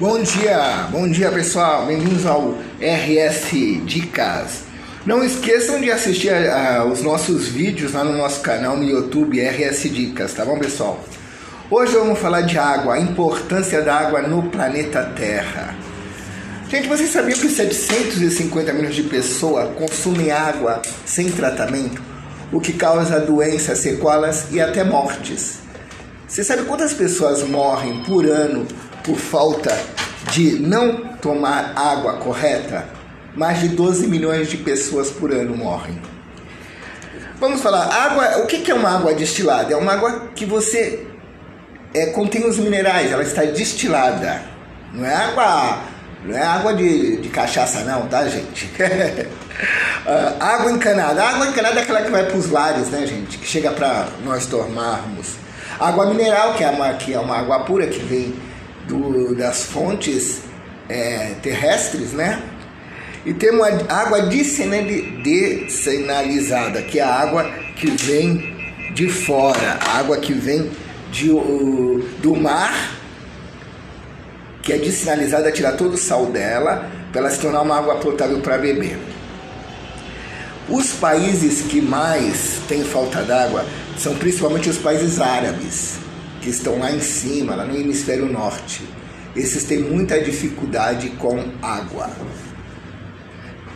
Bom dia, bom dia pessoal, bem-vindos ao RS Dicas. Não esqueçam de assistir a, a, os nossos vídeos lá no nosso canal no YouTube RS Dicas, tá bom pessoal? Hoje vamos falar de água, a importância da água no planeta Terra. Gente, vocês sabiam que 750 milhões de pessoas consumem água sem tratamento, o que causa doenças, sequelas e até mortes? Você sabe quantas pessoas morrem por ano por falta de não tomar água correta, mais de 12 milhões de pessoas por ano morrem. Vamos falar, água, o que é uma água destilada? É uma água que você é, contém os minerais, ela está destilada. Não é água, não é água de, de cachaça não, tá gente? uh, água encanada, água encanada é aquela que vai para os lares, né gente? Que chega para nós tomarmos. Água mineral, que é uma, que é uma água pura que vem do, das fontes é, terrestres, né? E temos a água descenalizada, que é a água que vem de fora, a água que vem de, do mar, que é descenalizada, tirar todo o sal dela, para ela se tornar uma água potável para beber. Os países que mais têm falta d'água são principalmente os países árabes que estão lá em cima, lá no hemisfério norte. Esses têm muita dificuldade com água.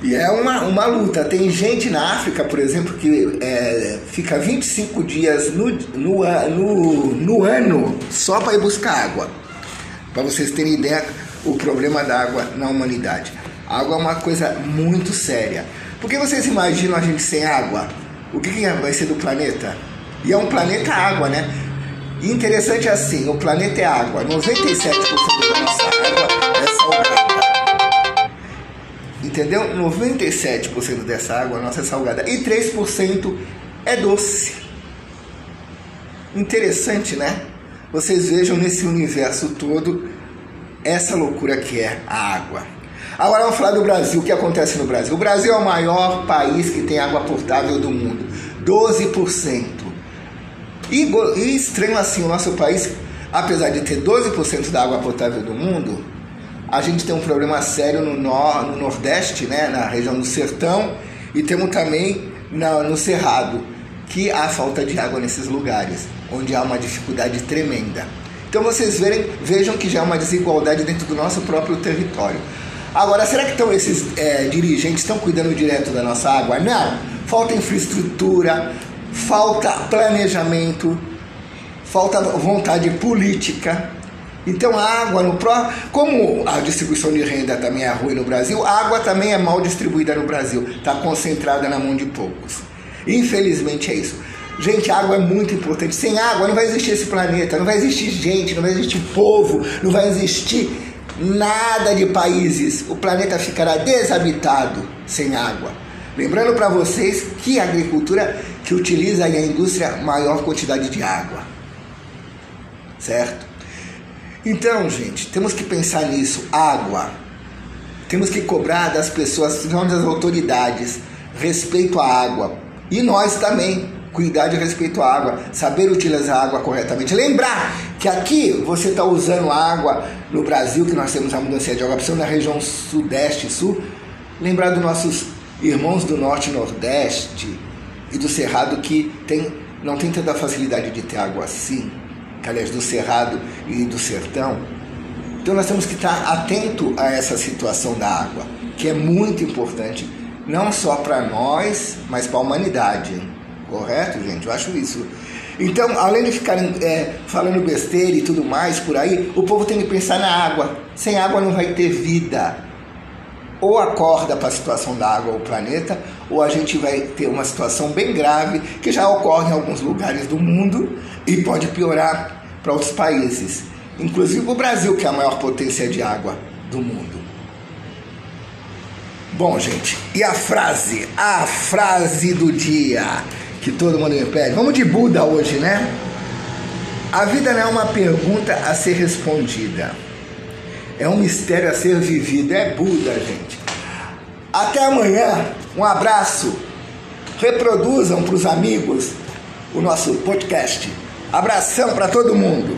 E é uma, uma luta. Tem gente na África, por exemplo, que é, fica 25 dias no, no, no, no ano só para ir buscar água. Para vocês terem ideia, o problema da água na humanidade. A água é uma coisa muito séria. Por que vocês imaginam a gente sem água? O que, que vai ser do planeta? E é um planeta água, né? E interessante assim, o planeta é água, 97% da nossa água é salgada. Entendeu? 97% dessa água nossa é salgada e 3% é doce. Interessante, né? Vocês vejam nesse universo todo essa loucura que é a água. Agora vamos falar do Brasil. O que acontece no Brasil? O Brasil é o maior país que tem água potável do mundo. 12%. E, e estranho assim, o nosso país, apesar de ter 12% da água potável do mundo, a gente tem um problema sério no, no, no Nordeste, né, na região do Sertão, e temos também na, no Cerrado, que há falta de água nesses lugares, onde há uma dificuldade tremenda. Então vocês verem, vejam que já há uma desigualdade dentro do nosso próprio território. Agora, será que então esses é, dirigentes estão cuidando direto da nossa água? Não. Falta infraestrutura, falta planejamento, falta vontade política. Então a água no pró, como a distribuição de renda também é ruim no Brasil, a água também é mal distribuída no Brasil, está concentrada na mão de poucos. Infelizmente é isso. Gente, água é muito importante. Sem água não vai existir esse planeta, não vai existir gente, não vai existir povo, não vai existir nada de países. O planeta ficará desabitado sem água. Lembrando para vocês que a agricultura que utiliza a indústria maior quantidade de água. Certo? Então, gente, temos que pensar nisso. Água. Temos que cobrar das pessoas, das autoridades, respeito à água. E nós também, cuidar de respeito à água, saber utilizar a água corretamente. Lembrar que aqui você está usando água no Brasil, que nós temos a mudança de água, precisamos na região sudeste e sul. Lembrar dos nossos irmãos do norte e nordeste e do cerrado que tem, não tem tanta facilidade de ter água assim, aliás, do cerrado e do sertão. Então nós temos que estar atento a essa situação da água, que é muito importante, não só para nós, mas para a humanidade. Correto, gente? Eu acho isso. Então, além de ficarem é, falando besteira e tudo mais por aí, o povo tem que pensar na água. Sem água não vai ter vida ou acorda para a situação da água ou planeta, ou a gente vai ter uma situação bem grave que já ocorre em alguns lugares do mundo e pode piorar para outros países, inclusive o Brasil, que é a maior potência de água do mundo. Bom, gente, e a frase? A frase do dia que todo mundo me pede. Vamos de Buda hoje, né? A vida não é uma pergunta a ser respondida é um mistério a ser vivido. É Buda, gente. Até amanhã. Um abraço. Reproduzam para os amigos o nosso podcast. Abração para todo mundo.